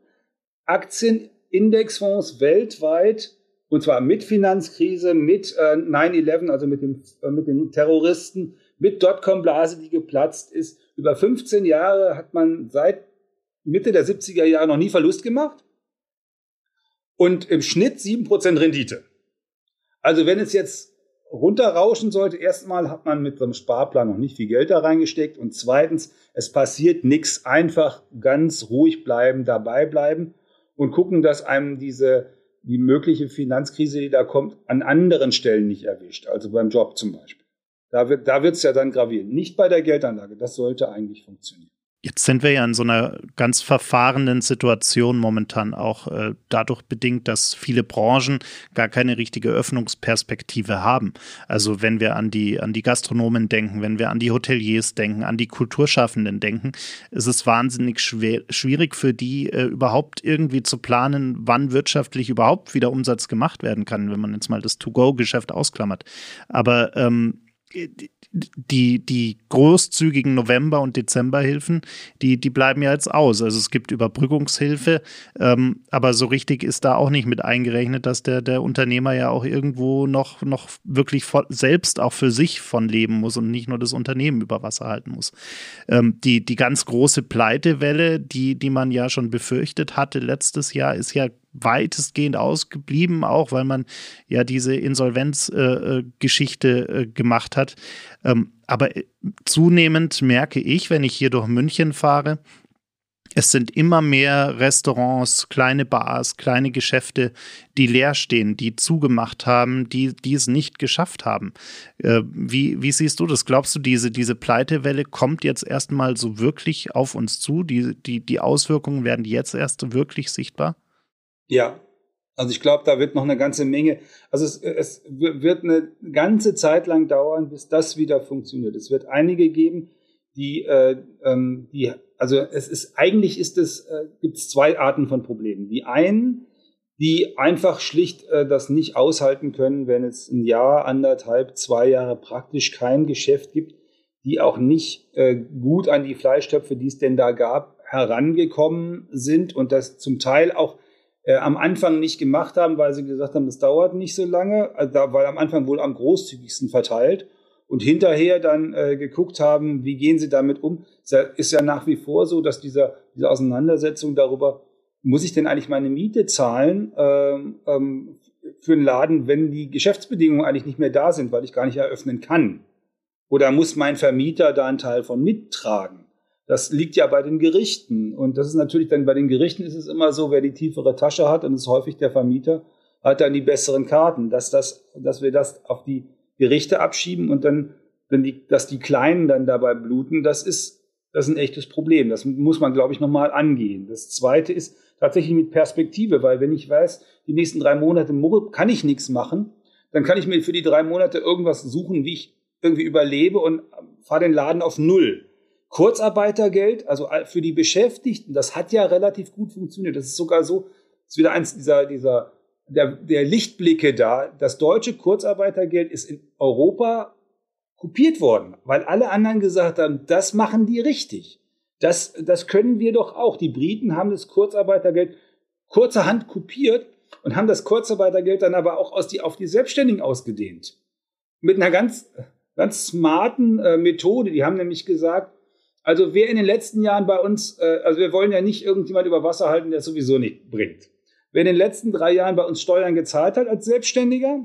Aktienindexfonds weltweit, und zwar mit Finanzkrise, mit äh, 9-11, also mit, dem, äh, mit den Terroristen, mit Dotcom-Blase, die geplatzt ist. Über 15 Jahre hat man seit Mitte der 70er Jahre noch nie Verlust gemacht. Und im Schnitt 7% Rendite. Also wenn es jetzt runterrauschen sollte, erstmal hat man mit so einem Sparplan noch nicht viel Geld da reingesteckt und zweitens, es passiert nichts, einfach ganz ruhig bleiben, dabei bleiben und gucken, dass einem diese die mögliche Finanzkrise, die da kommt, an anderen Stellen nicht erwischt, also beim Job zum Beispiel. Da wird da wird's ja dann gravierend. Nicht bei der Geldanlage. Das sollte eigentlich funktionieren. Jetzt sind wir ja in so einer ganz verfahrenen Situation momentan auch äh, dadurch bedingt, dass viele Branchen gar keine richtige Öffnungsperspektive haben. Also wenn wir an die, an die Gastronomen denken, wenn wir an die Hoteliers denken, an die Kulturschaffenden denken, ist es wahnsinnig schwer, schwierig für die äh, überhaupt irgendwie zu planen, wann wirtschaftlich überhaupt wieder Umsatz gemacht werden kann, wenn man jetzt mal das To-Go-Geschäft ausklammert. Aber ähm, die, die großzügigen November- und Dezemberhilfen, die, die bleiben ja jetzt aus. Also es gibt Überbrückungshilfe, ähm, aber so richtig ist da auch nicht mit eingerechnet, dass der, der Unternehmer ja auch irgendwo noch, noch wirklich selbst auch für sich von leben muss und nicht nur das Unternehmen über Wasser halten muss. Ähm, die, die ganz große Pleitewelle, die, die man ja schon befürchtet hatte letztes Jahr, ist ja weitestgehend ausgeblieben, auch weil man ja diese Insolvenzgeschichte äh, äh, gemacht hat. Ähm, aber äh, zunehmend merke ich, wenn ich hier durch München fahre, es sind immer mehr Restaurants, kleine Bars, kleine Geschäfte, die leer stehen, die zugemacht haben, die, die es nicht geschafft haben. Äh, wie, wie siehst du das? Glaubst du, diese, diese Pleitewelle kommt jetzt erstmal so wirklich auf uns zu? Die, die, die Auswirkungen werden jetzt erst wirklich sichtbar? Ja, also ich glaube, da wird noch eine ganze Menge, also es, es wird eine ganze Zeit lang dauern, bis das wieder funktioniert. Es wird einige geben, die, äh, ähm, die also es ist eigentlich ist es äh, gibt es zwei Arten von Problemen. Die einen, die einfach schlicht äh, das nicht aushalten können, wenn es ein Jahr, anderthalb, zwei Jahre praktisch kein Geschäft gibt, die auch nicht äh, gut an die Fleischtöpfe, die es denn da gab, herangekommen sind und das zum Teil auch äh, am Anfang nicht gemacht haben, weil sie gesagt haben, es dauert nicht so lange, also da, weil am Anfang wohl am großzügigsten verteilt und hinterher dann äh, geguckt haben, wie gehen sie damit um. Ist ja, ist ja nach wie vor so, dass dieser, diese Auseinandersetzung darüber, muss ich denn eigentlich meine Miete zahlen ähm, ähm, für einen Laden, wenn die Geschäftsbedingungen eigentlich nicht mehr da sind, weil ich gar nicht eröffnen kann? Oder muss mein Vermieter da einen Teil von mittragen? Das liegt ja bei den Gerichten. Und das ist natürlich dann bei den Gerichten ist es immer so, wer die tiefere Tasche hat, und es ist häufig der Vermieter, hat dann die besseren Karten, dass das, dass wir das auf die Gerichte abschieben und dann, wenn die, dass die Kleinen dann dabei bluten, das ist, das ist ein echtes Problem. Das muss man, glaube ich, nochmal angehen. Das zweite ist tatsächlich mit Perspektive, weil wenn ich weiß, die nächsten drei Monate kann ich nichts machen, dann kann ich mir für die drei Monate irgendwas suchen, wie ich irgendwie überlebe und fahre den Laden auf Null. Kurzarbeitergeld, also für die Beschäftigten, das hat ja relativ gut funktioniert. Das ist sogar so, ist wieder eins dieser, dieser, der, der Lichtblicke da. Das deutsche Kurzarbeitergeld ist in Europa kopiert worden, weil alle anderen gesagt haben, das machen die richtig. Das, das können wir doch auch. Die Briten haben das Kurzarbeitergeld kurzerhand kopiert und haben das Kurzarbeitergeld dann aber auch aus die, auf die Selbstständigen ausgedehnt. Mit einer ganz, ganz smarten äh, Methode. Die haben nämlich gesagt, also wer in den letzten Jahren bei uns, äh, also wir wollen ja nicht irgendjemand über Wasser halten, der es sowieso nicht bringt. Wer in den letzten drei Jahren bei uns Steuern gezahlt hat als Selbstständiger,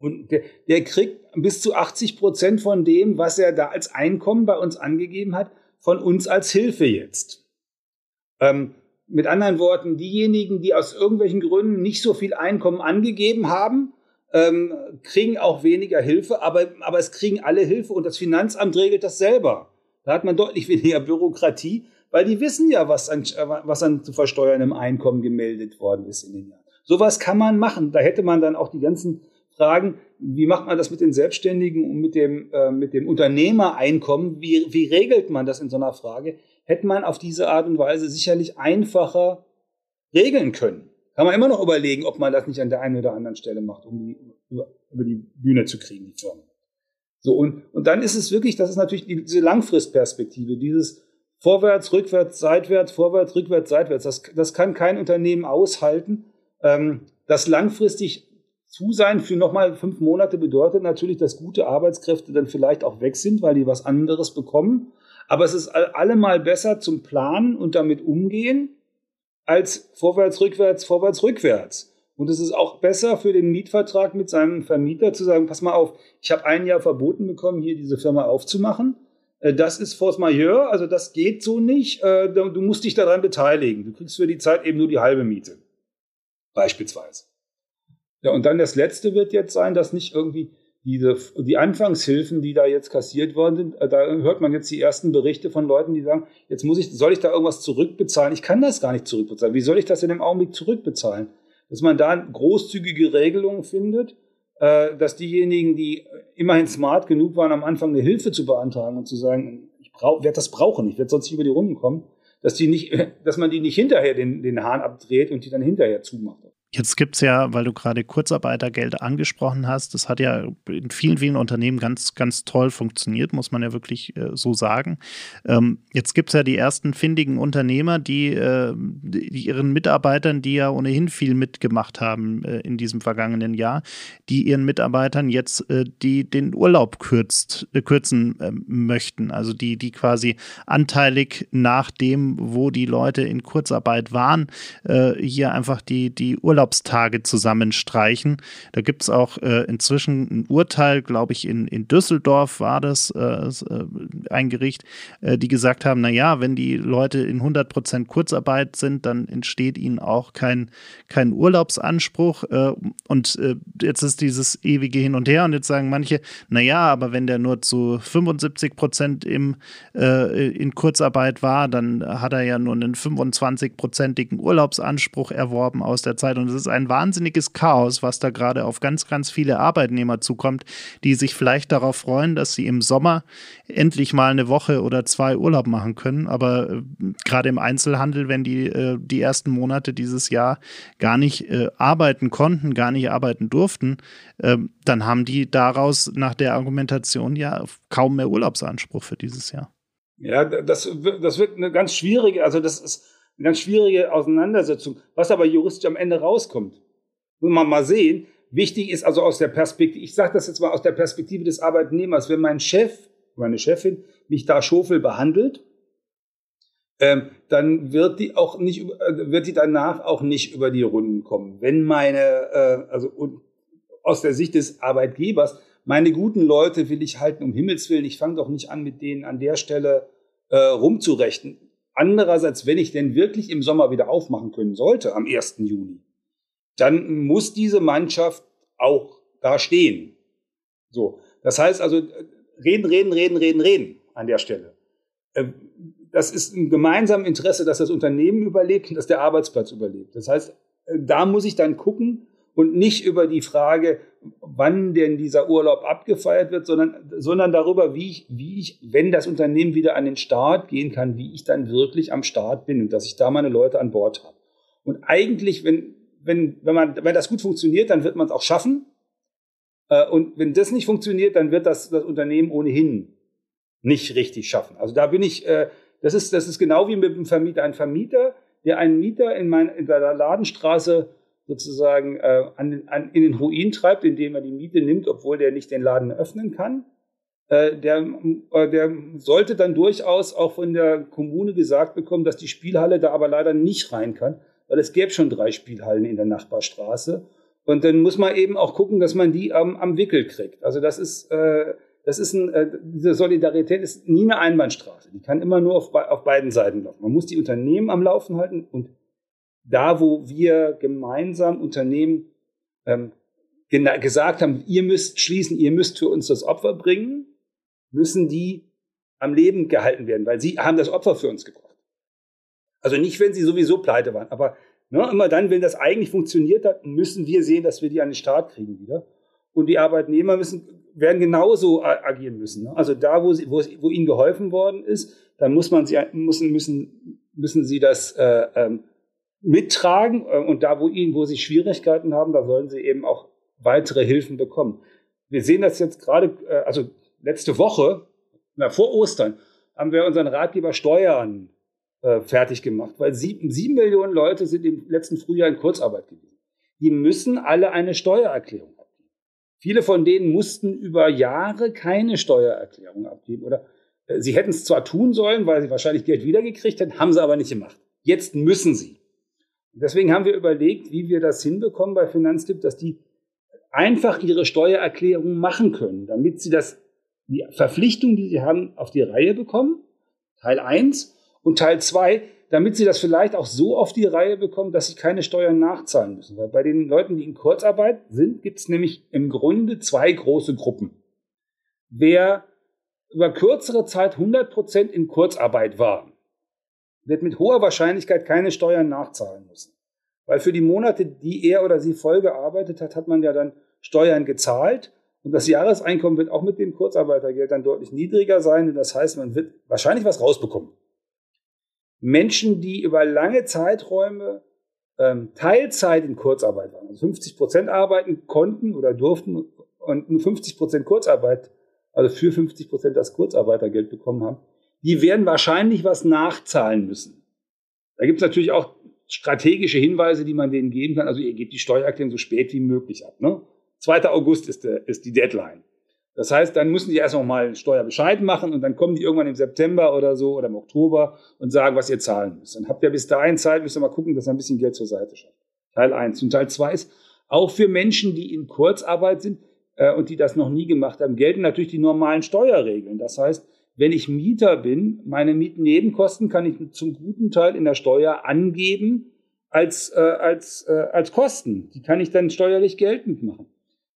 und der, der kriegt bis zu 80 Prozent von dem, was er da als Einkommen bei uns angegeben hat, von uns als Hilfe jetzt. Ähm, mit anderen Worten, diejenigen, die aus irgendwelchen Gründen nicht so viel Einkommen angegeben haben, ähm, kriegen auch weniger Hilfe, aber, aber es kriegen alle Hilfe und das Finanzamt regelt das selber. Da hat man deutlich weniger Bürokratie, weil die wissen ja, was an, was an zu versteuerndem Einkommen gemeldet worden ist in den Jahren. Sowas kann man machen. Da hätte man dann auch die ganzen Fragen, wie macht man das mit den Selbstständigen und mit dem, äh, mit dem Unternehmereinkommen? Wie, wie regelt man das in so einer Frage? Hätte man auf diese Art und Weise sicherlich einfacher regeln können. Kann man immer noch überlegen, ob man das nicht an der einen oder anderen Stelle macht, um die über, über die Bühne zu kriegen, die Firma. So, und, und dann ist es wirklich, das ist natürlich diese Langfristperspektive, dieses vorwärts, rückwärts, seitwärts, vorwärts, rückwärts, seitwärts. Das, das kann kein Unternehmen aushalten. Ähm, das langfristig zu sein für nochmal fünf Monate bedeutet natürlich, dass gute Arbeitskräfte dann vielleicht auch weg sind, weil die was anderes bekommen. Aber es ist allemal besser zum Planen und damit umgehen, als vorwärts, rückwärts, vorwärts, rückwärts. Und es ist auch besser für den Mietvertrag mit seinem Vermieter zu sagen, pass mal auf, ich habe ein Jahr verboten bekommen, hier diese Firma aufzumachen. Äh, das ist force majeure, also das geht so nicht. Äh, du musst dich daran beteiligen. Du kriegst für die Zeit eben nur die halbe Miete. Beispielsweise. Ja, und dann das letzte wird jetzt sein, dass nicht irgendwie diese, die Anfangshilfen, die da jetzt kassiert worden sind, äh, da hört man jetzt die ersten Berichte von Leuten, die sagen, jetzt muss ich, soll ich da irgendwas zurückbezahlen? Ich kann das gar nicht zurückbezahlen. Wie soll ich das in dem Augenblick zurückbezahlen? Dass man da großzügige Regelungen findet, äh, dass diejenigen, die immerhin smart genug waren, am Anfang eine Hilfe zu beantragen und zu sagen, ich werde das brauchen, ich werde sonst nicht über die Runden kommen, dass die nicht, dass man die nicht hinterher den, den Hahn abdreht und die dann hinterher zumacht. Jetzt gibt es ja, weil du gerade Kurzarbeitergeld angesprochen hast, das hat ja in vielen, vielen Unternehmen ganz, ganz toll funktioniert, muss man ja wirklich äh, so sagen. Ähm, jetzt gibt es ja die ersten findigen Unternehmer, die, äh, die, ihren Mitarbeitern, die ja ohnehin viel mitgemacht haben äh, in diesem vergangenen Jahr, die ihren Mitarbeitern jetzt äh, die, den Urlaub kürzt, äh, kürzen ähm, möchten. Also die, die quasi anteilig nach dem, wo die Leute in Kurzarbeit waren, äh, hier einfach die, die Urlaub Urlaubstage zusammenstreichen. Da gibt es auch äh, inzwischen ein Urteil, glaube ich, in, in Düsseldorf war das äh, äh, ein Gericht, äh, die gesagt haben, naja, wenn die Leute in 100 Prozent Kurzarbeit sind, dann entsteht ihnen auch kein, kein Urlaubsanspruch. Äh, und äh, jetzt ist dieses ewige Hin und Her und jetzt sagen manche, naja, aber wenn der nur zu 75 Prozent im, in Kurzarbeit war, dann hat er ja nur einen 25-prozentigen Urlaubsanspruch erworben aus der Zeit und es ist ein wahnsinniges Chaos, was da gerade auf ganz, ganz viele Arbeitnehmer zukommt, die sich vielleicht darauf freuen, dass sie im Sommer endlich mal eine Woche oder zwei Urlaub machen können. Aber äh, gerade im Einzelhandel, wenn die äh, die ersten Monate dieses Jahr gar nicht äh, arbeiten konnten, gar nicht arbeiten durften, äh, dann haben die daraus nach der Argumentation ja kaum mehr Urlaubsanspruch für dieses Jahr. Ja, das, das wird eine ganz schwierige, also das ist eine ganz schwierige Auseinandersetzung. Was aber juristisch am Ende rauskommt, muss man mal sehen. Wichtig ist also aus der Perspektive, ich sage das jetzt mal aus der Perspektive des Arbeitnehmers, wenn mein Chef, meine Chefin mich da schofel behandelt, ähm, dann wird die auch nicht, äh, wird die danach auch nicht über die Runden kommen. Wenn meine, äh, also und aus der Sicht des Arbeitgebers, meine guten Leute will ich halten um Himmels Willen, ich fange doch nicht an, mit denen an der Stelle äh, rumzurechnen. Andererseits, wenn ich denn wirklich im Sommer wieder aufmachen können sollte, am 1. Juli, dann muss diese Mannschaft auch da stehen. So. Das heißt also, reden, reden, reden, reden, reden an der Stelle. Ähm, das ist ein gemeinsames Interesse, dass das Unternehmen überlebt und dass der Arbeitsplatz überlebt. Das heißt, äh, da muss ich dann gucken, und nicht über die Frage, wann denn dieser Urlaub abgefeiert wird, sondern, sondern darüber, wie ich, wie ich, wenn das Unternehmen wieder an den Start gehen kann, wie ich dann wirklich am Start bin und dass ich da meine Leute an Bord habe. Und eigentlich, wenn, wenn, wenn, man, wenn das gut funktioniert, dann wird man es auch schaffen. Äh, und wenn das nicht funktioniert, dann wird das, das Unternehmen ohnehin nicht richtig schaffen. Also da bin ich, äh, das ist, das ist genau wie mit dem Vermieter. Ein Vermieter, der einen Mieter in, mein, in seiner Ladenstraße sozusagen äh, an, an, in den Ruin treibt, indem er die Miete nimmt, obwohl der nicht den Laden öffnen kann. Äh, der, äh, der sollte dann durchaus auch von der Kommune gesagt bekommen, dass die Spielhalle da aber leider nicht rein kann, weil es gäbe schon drei Spielhallen in der Nachbarstraße. Und dann muss man eben auch gucken, dass man die am, am Wickel kriegt. Also das ist, äh, das ist ein, äh, diese Solidarität ist nie eine Einbahnstraße. Die kann immer nur auf, auf beiden Seiten laufen. Man muss die Unternehmen am Laufen halten und da, wo wir gemeinsam Unternehmen ähm, gesagt haben, ihr müsst schließen, ihr müsst für uns das Opfer bringen, müssen die am Leben gehalten werden, weil sie haben das Opfer für uns gebracht. Also nicht, wenn sie sowieso pleite waren, aber ne, immer dann, wenn das eigentlich funktioniert hat, müssen wir sehen, dass wir die an den Start kriegen wieder. Und die Arbeitnehmer müssen, werden genauso agieren müssen. Ne? Also da, wo, sie, wo, wo ihnen geholfen worden ist, dann muss man sie, müssen, müssen, müssen sie das äh, ähm, mittragen äh, und da, wo ihnen, wo sie Schwierigkeiten haben, da sollen sie eben auch weitere Hilfen bekommen. Wir sehen das jetzt gerade, äh, also letzte Woche, na, vor Ostern, haben wir unseren Ratgeber Steuern äh, fertig gemacht, weil sieben, sieben Millionen Leute sind im letzten Frühjahr in Kurzarbeit gewesen. Die müssen alle eine Steuererklärung abgeben. Viele von denen mussten über Jahre keine Steuererklärung abgeben oder äh, sie hätten es zwar tun sollen, weil sie wahrscheinlich Geld wiedergekriegt hätten, haben sie aber nicht gemacht. Jetzt müssen sie. Deswegen haben wir überlegt, wie wir das hinbekommen bei Finanztipp, dass die einfach ihre Steuererklärung machen können, damit sie das, die Verpflichtung, die sie haben, auf die Reihe bekommen. Teil 1 und Teil 2, damit sie das vielleicht auch so auf die Reihe bekommen, dass sie keine Steuern nachzahlen müssen. Weil bei den Leuten, die in Kurzarbeit sind, gibt es nämlich im Grunde zwei große Gruppen. Wer über kürzere Zeit 100% in Kurzarbeit war, wird mit hoher Wahrscheinlichkeit keine Steuern nachzahlen müssen. Weil für die Monate, die er oder sie voll gearbeitet hat, hat man ja dann Steuern gezahlt. Und das Jahreseinkommen wird auch mit dem Kurzarbeitergeld dann deutlich niedriger sein. Und das heißt, man wird wahrscheinlich was rausbekommen. Menschen, die über lange Zeiträume ähm, Teilzeit in Kurzarbeit waren, also 50 Prozent arbeiten konnten oder durften und nur 50 Prozent Kurzarbeit, also für 50 Prozent das Kurzarbeitergeld bekommen haben, die werden wahrscheinlich was nachzahlen müssen. Da gibt es natürlich auch strategische Hinweise, die man denen geben kann. Also ihr gebt die Steuererklärung so spät wie möglich ab. Ne? 2. August ist, der, ist die Deadline. Das heißt, dann müssen die erst noch mal Steuerbescheid machen und dann kommen die irgendwann im September oder so oder im Oktober und sagen, was ihr zahlen müsst. Dann habt ihr bis dahin Zeit, müsst ihr mal gucken, dass ihr ein bisschen Geld zur Seite schafft. Teil 1. Und Teil 2 ist, auch für Menschen, die in Kurzarbeit sind äh, und die das noch nie gemacht haben, gelten natürlich die normalen Steuerregeln. Das heißt, wenn ich Mieter bin, meine Mietnebenkosten kann ich zum guten Teil in der Steuer angeben als, äh, als, äh, als Kosten. Die kann ich dann steuerlich geltend machen.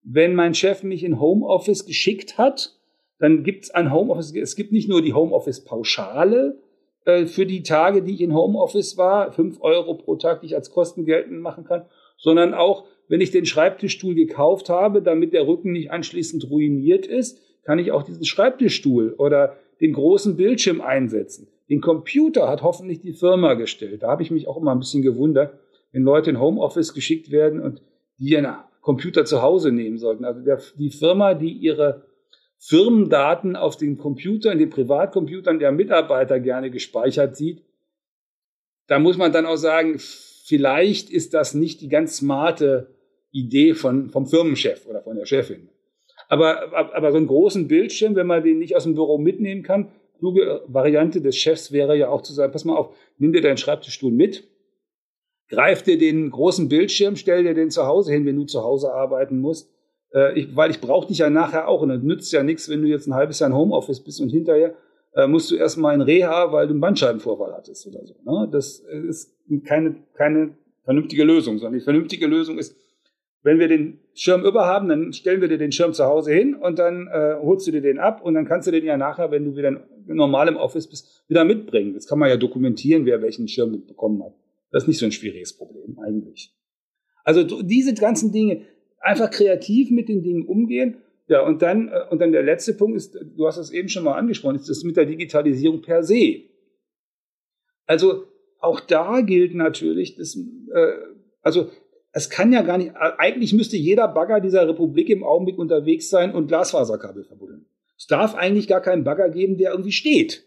Wenn mein Chef mich in Homeoffice geschickt hat, dann gibt es ein Homeoffice, es gibt nicht nur die Homeoffice-Pauschale äh, für die Tage, die ich in Homeoffice war, fünf Euro pro Tag, die ich als Kosten geltend machen kann, sondern auch, wenn ich den Schreibtischstuhl gekauft habe, damit der Rücken nicht anschließend ruiniert ist, kann ich auch diesen Schreibtischstuhl oder den großen Bildschirm einsetzen. Den Computer hat hoffentlich die Firma gestellt. Da habe ich mich auch immer ein bisschen gewundert, wenn Leute in Homeoffice geschickt werden und die eine Computer zu Hause nehmen sollten. Also der, die Firma, die ihre Firmendaten auf den Computern, den Privatcomputern der Mitarbeiter gerne gespeichert sieht, da muss man dann auch sagen, vielleicht ist das nicht die ganz smarte Idee von, vom Firmenchef oder von der Chefin. Aber, aber so einen großen Bildschirm, wenn man den nicht aus dem Büro mitnehmen kann, kluge Variante des Chefs wäre ja auch zu sagen, pass mal auf, nimm dir deinen Schreibtischstuhl mit, greif dir den großen Bildschirm, stell dir den zu Hause hin, wenn du zu Hause arbeiten musst. Äh, ich, weil ich brauche dich ja nachher auch. Und das nützt ja nichts, wenn du jetzt ein halbes Jahr in Homeoffice bist und hinterher äh, musst du erstmal in Reha, weil du einen Bandscheibenvorfall hattest oder so. Ne? Das ist keine, keine vernünftige Lösung, sondern die vernünftige Lösung ist, wenn wir den Schirm über haben, dann stellen wir dir den Schirm zu Hause hin und dann äh, holst du dir den ab und dann kannst du den ja nachher, wenn du wieder normal im Office bist, wieder mitbringen. Das kann man ja dokumentieren, wer welchen Schirm mitbekommen hat. Das ist nicht so ein schwieriges Problem eigentlich. Also diese ganzen Dinge, einfach kreativ mit den Dingen umgehen. Ja, und dann, äh, und dann der letzte Punkt ist, du hast es eben schon mal angesprochen, ist das mit der Digitalisierung per se. Also auch da gilt natürlich, dass, äh, also es kann ja gar nicht, eigentlich müsste jeder Bagger dieser Republik im Augenblick unterwegs sein und Glasfaserkabel verbuddeln. Es darf eigentlich gar keinen Bagger geben, der irgendwie steht.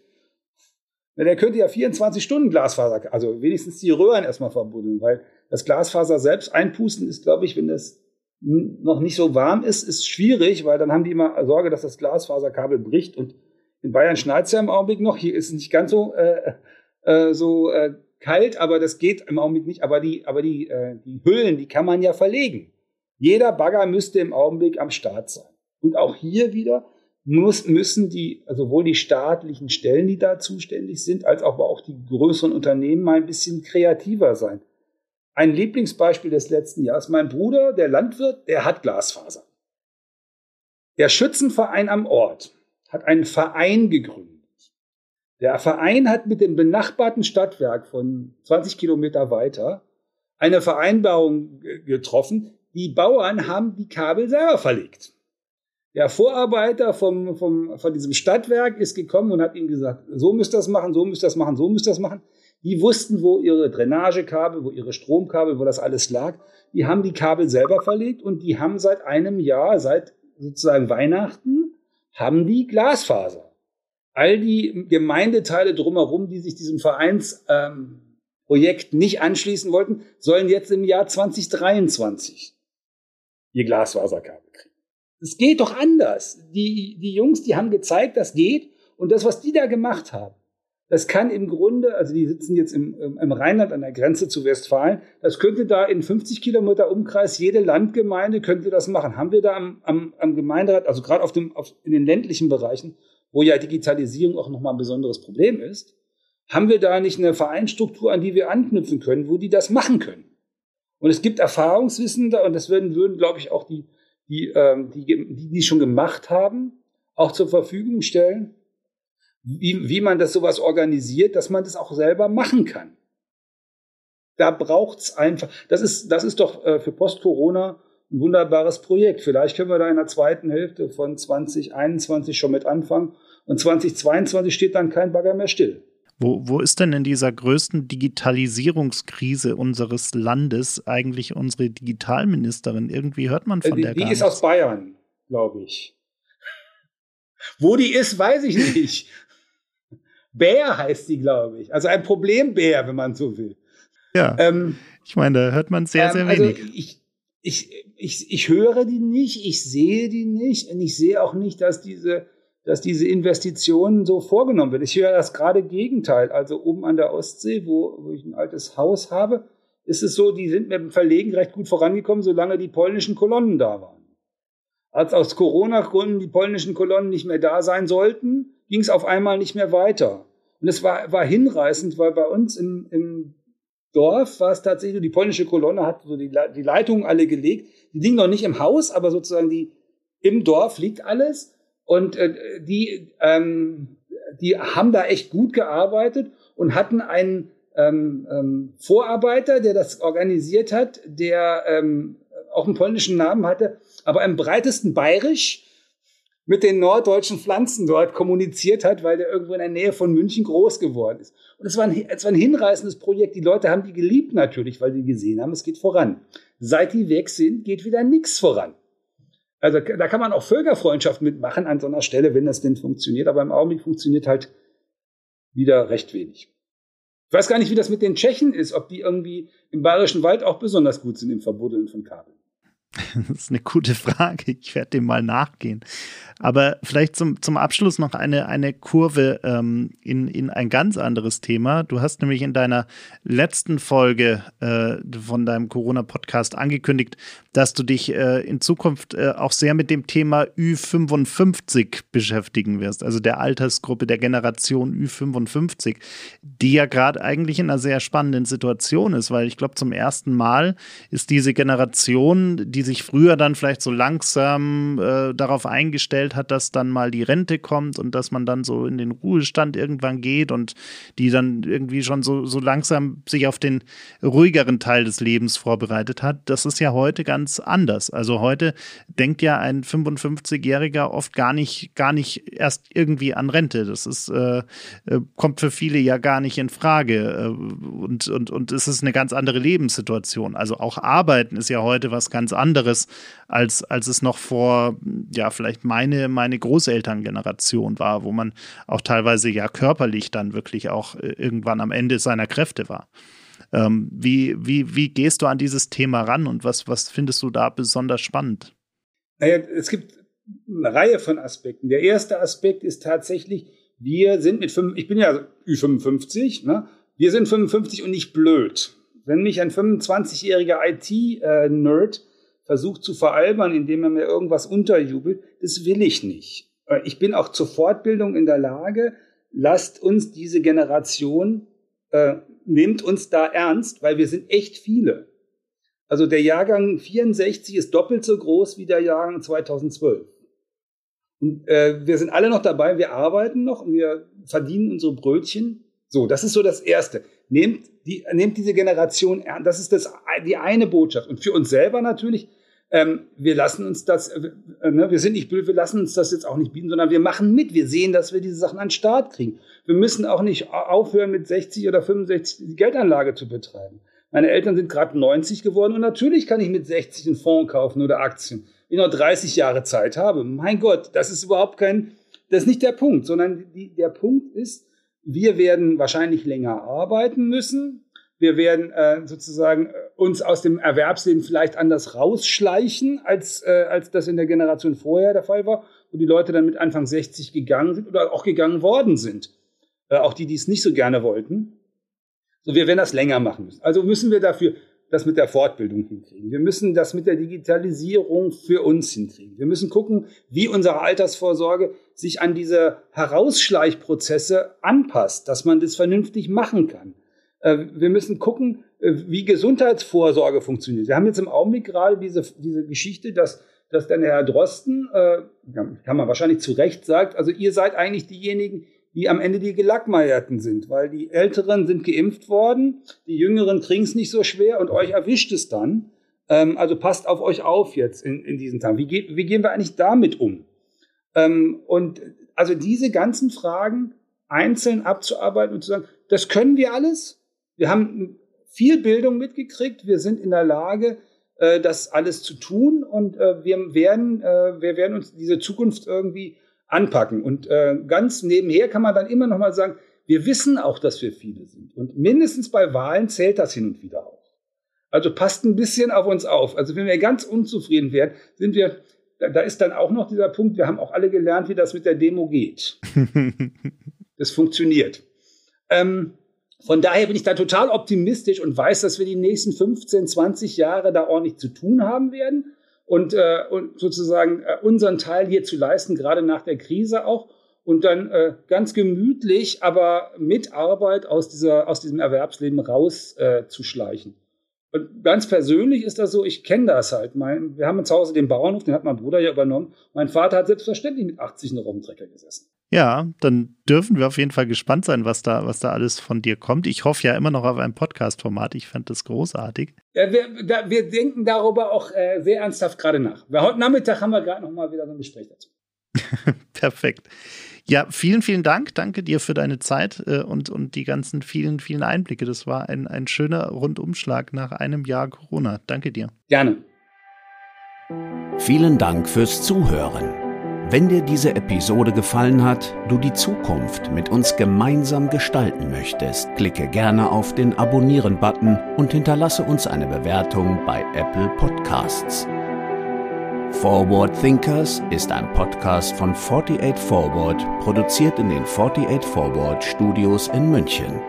Der könnte ja 24 Stunden Glasfaser, also wenigstens die Röhren erstmal verbuddeln, weil das Glasfaser selbst einpusten ist, glaube ich, wenn es noch nicht so warm ist, ist schwierig, weil dann haben die immer Sorge, dass das Glasfaserkabel bricht. Und in Bayern schneit es ja im Augenblick noch. Hier ist es nicht ganz so, äh, äh, so äh, kalt, aber das geht im Augenblick nicht. Aber die, aber die, äh, die Hüllen, die kann man ja verlegen. Jeder Bagger müsste im Augenblick am Start sein. Und auch hier wieder, muss, müssen die, also sowohl die staatlichen Stellen, die da zuständig sind, als auch, aber auch die größeren Unternehmen mal ein bisschen kreativer sein. Ein Lieblingsbeispiel des letzten Jahres, mein Bruder, der Landwirt, der hat Glasfaser. Der Schützenverein am Ort hat einen Verein gegründet. Der Verein hat mit dem benachbarten Stadtwerk von 20 Kilometer weiter eine Vereinbarung getroffen. Die Bauern haben die Kabel selber verlegt. Der Vorarbeiter vom, vom, von diesem Stadtwerk ist gekommen und hat ihnen gesagt, so müsst ihr das machen, so müsst ihr das machen, so müsst ihr das machen. Die wussten, wo ihre Drainagekabel, wo ihre Stromkabel, wo das alles lag. Die haben die Kabel selber verlegt und die haben seit einem Jahr, seit sozusagen Weihnachten, haben die Glasfaser. All die Gemeindeteile drumherum, die sich diesem Vereinsprojekt ähm, nicht anschließen wollten, sollen jetzt im Jahr 2023 ihr Glasfaserkabel kriegen. Es geht doch anders. Die, die Jungs, die haben gezeigt, das geht. Und das, was die da gemacht haben, Das kann im Grunde, also die sitzen jetzt im, im Rheinland an der Grenze zu Westfalen, das könnte da in 50 Kilometer Umkreis jede Landgemeinde könnte das machen. Haben wir da am, am, am Gemeinderat, also gerade auf dem, auf, in den ländlichen Bereichen, wo ja Digitalisierung auch nochmal ein besonderes Problem ist, haben wir da nicht eine Vereinsstruktur, an die wir anknüpfen können, wo die das machen können? Und es gibt Erfahrungswissende, und das würden, würden glaube ich, auch die, die, ähm, die, die, die schon gemacht haben, auch zur Verfügung stellen wie, wie man das sowas organisiert, dass man das auch selber machen kann. Da braucht's einfach, das ist, das ist doch äh, für Post-Corona ein wunderbares Projekt. Vielleicht können wir da in der zweiten Hälfte von 2021 schon mit anfangen. Und 2022 steht dann kein Bagger mehr still. Wo, wo ist denn in dieser größten Digitalisierungskrise unseres Landes eigentlich unsere Digitalministerin? Irgendwie hört man von äh, die, der die gar Die ist nichts. aus Bayern, glaube ich. Wo die ist, weiß ich nicht. Bär heißt die, glaube ich. Also ein Problembär, wenn man so will. Ja. Ähm, ich meine, da hört man sehr, sehr ähm, also wenig. Ich, ich, ich, ich höre die nicht, ich sehe die nicht und ich sehe auch nicht, dass diese, dass diese Investitionen so vorgenommen werden. Ich höre das gerade Gegenteil. Also oben an der Ostsee, wo, wo ich ein altes Haus habe, ist es so, die sind mit dem Verlegen recht gut vorangekommen, solange die polnischen Kolonnen da waren. Als aus Corona-Gründen die polnischen Kolonnen nicht mehr da sein sollten, ging es auf einmal nicht mehr weiter. Und es war, war hinreißend, weil bei uns im, im Dorf war es tatsächlich, die polnische Kolonne hat so die, die Leitungen alle gelegt. Die liegen noch nicht im Haus, aber sozusagen die, im Dorf liegt alles. Und äh, die, ähm, die haben da echt gut gearbeitet und hatten einen ähm, ähm, Vorarbeiter, der das organisiert hat, der ähm, auch einen polnischen Namen hatte, aber im breitesten bayerisch mit den norddeutschen Pflanzen dort kommuniziert hat, weil der irgendwo in der Nähe von München groß geworden ist. Und es war, ein, war ein hinreißendes Projekt. Die Leute haben die geliebt natürlich, weil sie gesehen haben, es geht voran. Seit die weg sind, geht wieder nichts voran. Also da kann man auch Völkerfreundschaft mitmachen an so einer Stelle, wenn das denn funktioniert. Aber im Augenblick funktioniert halt wieder recht wenig. Ich weiß gar nicht, wie das mit den Tschechen ist, ob die irgendwie im Bayerischen Wald auch besonders gut sind im Verbuddeln von Kabeln. Das ist eine gute Frage. Ich werde dem mal nachgehen. Aber vielleicht zum, zum Abschluss noch eine, eine Kurve ähm, in, in ein ganz anderes Thema. Du hast nämlich in deiner letzten Folge äh, von deinem Corona-Podcast angekündigt, dass du dich äh, in Zukunft äh, auch sehr mit dem Thema Ü55 beschäftigen wirst, also der Altersgruppe der Generation Ü55, die ja gerade eigentlich in einer sehr spannenden Situation ist, weil ich glaube, zum ersten Mal ist diese Generation, die sich früher dann vielleicht so langsam äh, darauf eingestellt hat, dass dann mal die Rente kommt und dass man dann so in den Ruhestand irgendwann geht und die dann irgendwie schon so, so langsam sich auf den ruhigeren Teil des Lebens vorbereitet hat. Das ist ja heute ganz anders. Also heute denkt ja ein 55-Jähriger oft gar nicht, gar nicht erst irgendwie an Rente. Das ist, äh, äh, kommt für viele ja gar nicht in Frage. Äh, und, und, und es ist eine ganz andere Lebenssituation. Also auch Arbeiten ist ja heute was ganz anderes, als, als es noch vor, ja, vielleicht meine, meine Großelterngeneration war, wo man auch teilweise ja körperlich dann wirklich auch äh, irgendwann am Ende seiner Kräfte war. Ähm, wie, wie, wie gehst du an dieses Thema ran und was, was findest du da besonders spannend? Naja, es gibt eine Reihe von Aspekten. Der erste Aspekt ist tatsächlich, wir sind mit fünf, ich bin ja Ü55, ne? wir sind 55 und nicht blöd. Wenn mich ein 25-jähriger IT-Nerd versucht zu veralbern, indem er mir irgendwas unterjubelt, das will ich nicht. Ich bin auch zur Fortbildung in der Lage, lasst uns diese Generation äh, nehmt uns da ernst, weil wir sind echt viele. Also der Jahrgang 64 ist doppelt so groß wie der Jahrgang 2012. Und äh, wir sind alle noch dabei, wir arbeiten noch und wir verdienen unsere Brötchen. So, das ist so das Erste. Nehmt, die, nehmt diese Generation ernst. Das ist das, die eine Botschaft. Und für uns selber natürlich, ähm, wir lassen uns das, äh, ne, wir sind nicht blöd, wir lassen uns das jetzt auch nicht bieten, sondern wir machen mit. Wir sehen, dass wir diese Sachen an den Start kriegen. Wir müssen auch nicht aufhören, mit 60 oder 65 die Geldanlage zu betreiben. Meine Eltern sind gerade 90 geworden und natürlich kann ich mit 60 einen Fonds kaufen oder Aktien. Wenn ich noch 30 Jahre Zeit habe. Mein Gott, das ist überhaupt kein, das ist nicht der Punkt, sondern die, der Punkt ist, wir werden wahrscheinlich länger arbeiten müssen. Wir werden äh, sozusagen äh, uns aus dem Erwerbsleben vielleicht anders rausschleichen, als, äh, als das in der Generation vorher der Fall war, wo die Leute dann mit Anfang 60 gegangen sind oder auch gegangen worden sind. äh, auch die, die es nicht so gerne wollten. So, wir werden das länger machen müssen. Also müssen wir dafür das mit der Fortbildung hinkriegen. Wir müssen das mit der Digitalisierung für uns hinkriegen. Wir müssen gucken, wie unsere Altersvorsorge sich an diese Herausschleichprozesse anpasst, dass man das vernünftig machen kann. Äh, wir müssen gucken, äh, wie Gesundheitsvorsorge funktioniert. Wir haben jetzt im Augenblick gerade diese, diese Geschichte, dass, dass dann Herr Drosten, äh, kann man wahrscheinlich zu Recht sagt, also ihr seid eigentlich diejenigen, die am Ende die Gelackmeierten sind, weil die Älteren sind geimpft worden, die Jüngeren kriegen es nicht so schwer und euch erwischt es dann. Ähm, also passt auf euch auf jetzt in, in diesen Tagen. Wie, geht, wie gehen wir eigentlich damit um? Ähm, und also diese ganzen Fragen einzeln abzuarbeiten und zu sagen, das können wir alles. Wir haben viel Bildung mitgekriegt. Wir sind in der Lage, äh, das alles zu tun und äh, wir werden, äh, wir werden uns diese Zukunft irgendwie anpacken. Und äh, ganz nebenher kann man dann immer noch mal sagen, wir wissen auch, dass wir viele sind. Und mindestens bei Wahlen zählt das hin und wieder auch. Also passt ein bisschen auf uns auf. Also wenn wir ganz unzufrieden werden, sind wir, da, da ist dann auch noch dieser Punkt, wir haben auch alle gelernt, wie das mit der Demo geht. das funktioniert. Ähm, von daher bin ich da total optimistisch und weiß, dass wir die nächsten 15, 20 Jahre da ordentlich zu tun haben werden und, äh, und sozusagen äh, unseren Teil hier zu leisten, gerade nach der Krise auch. Und dann äh, ganz gemütlich, aber mit Arbeit aus, dieser, aus diesem Erwerbsleben rauszuschleichen. Äh, und ganz persönlich ist das so, ich kenne das halt. Mein, wir haben zu Hause den Bauernhof, den hat mein Bruder ja übernommen. Mein Vater hat selbstverständlich mit 80 noch auf dem gesessen. Ja, dann dürfen wir auf jeden Fall gespannt sein, was da, was da alles von dir kommt. Ich hoffe ja immer noch auf ein Podcast-Format. Ich fand das großartig. Ja, wir, da, wir denken darüber auch äh, sehr ernsthaft gerade nach. Weil heute Nachmittag haben wir gerade noch mal wieder so ein Gespräch dazu. Perfekt. Ja, vielen, vielen Dank. Danke dir für deine Zeit äh, und, und die ganzen vielen, vielen Einblicke. Das war ein, ein schöner Rundumschlag nach einem Jahr Corona. Danke dir. Gerne. Vielen Dank fürs Zuhören. Wenn dir diese Episode gefallen hat, du die Zukunft mit uns gemeinsam gestalten möchtest, klicke gerne auf den Abonnieren-Button und hinterlasse uns eine Bewertung bei Apple Podcasts. Forward Thinkers ist ein Podcast von 48 Forward, produziert in den 48 Forward Studios in München.